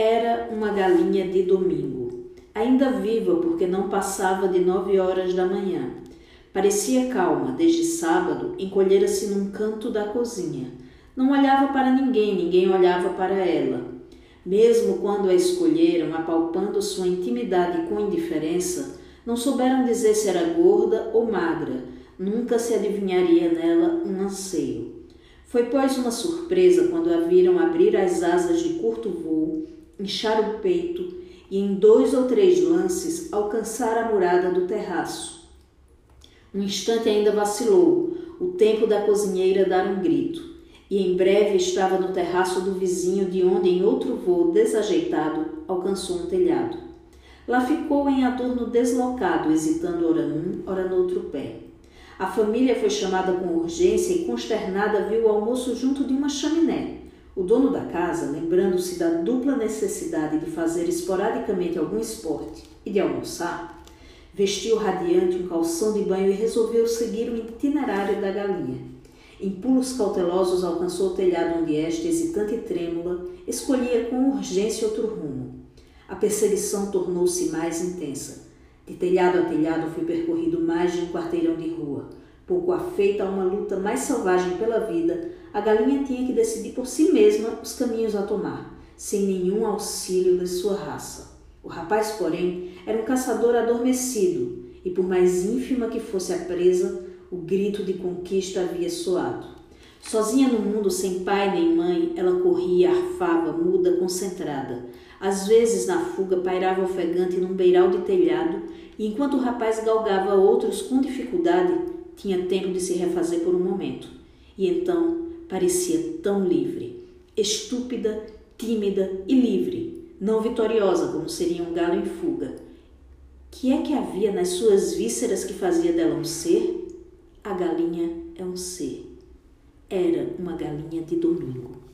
Era uma galinha de domingo, ainda viva porque não passava de nove horas da manhã. Parecia calma desde sábado, encolhera-se num canto da cozinha. Não olhava para ninguém, ninguém olhava para ela. Mesmo quando a escolheram, apalpando sua intimidade com indiferença, não souberam dizer se era gorda ou magra, nunca se adivinharia nela um anseio. Foi, pois, uma surpresa quando a viram abrir as asas de curto voo inchar o peito e, em dois ou três lances, alcançar a murada do terraço. Um instante ainda vacilou, o tempo da cozinheira dar um grito, e em breve estava no terraço do vizinho, de onde, em outro voo desajeitado, alcançou um telhado. Lá ficou em adorno deslocado, hesitando ora num, ora no outro pé. A família foi chamada com urgência e, consternada, viu o almoço junto de uma chaminé. O dono da casa, lembrando-se da dupla necessidade de fazer esporadicamente algum esporte e de almoçar, vestiu radiante um calção de banho e resolveu seguir o itinerário da galinha. Em pulos cautelosos alcançou o telhado onde esta, hesitante e trêmula, escolhia com urgência outro rumo. A perseguição tornou-se mais intensa. De telhado a telhado foi percorrido mais de um quarteirão de rua. Pouco afeita a uma luta mais selvagem pela vida, a galinha tinha que decidir por si mesma os caminhos a tomar, sem nenhum auxílio de sua raça. O rapaz, porém, era um caçador adormecido, e por mais ínfima que fosse a presa, o grito de conquista havia soado. Sozinha no mundo, sem pai nem mãe, ela corria, arfava, muda, concentrada. Às vezes, na fuga, pairava ofegante num beiral de telhado, e enquanto o rapaz galgava outros com dificuldade, tinha tempo de se refazer por um momento. E então parecia tão livre, estúpida, tímida e livre, não vitoriosa como seria um galo em fuga. Que é que havia nas suas vísceras que fazia dela um ser? A galinha é um ser. Era uma galinha de domingo.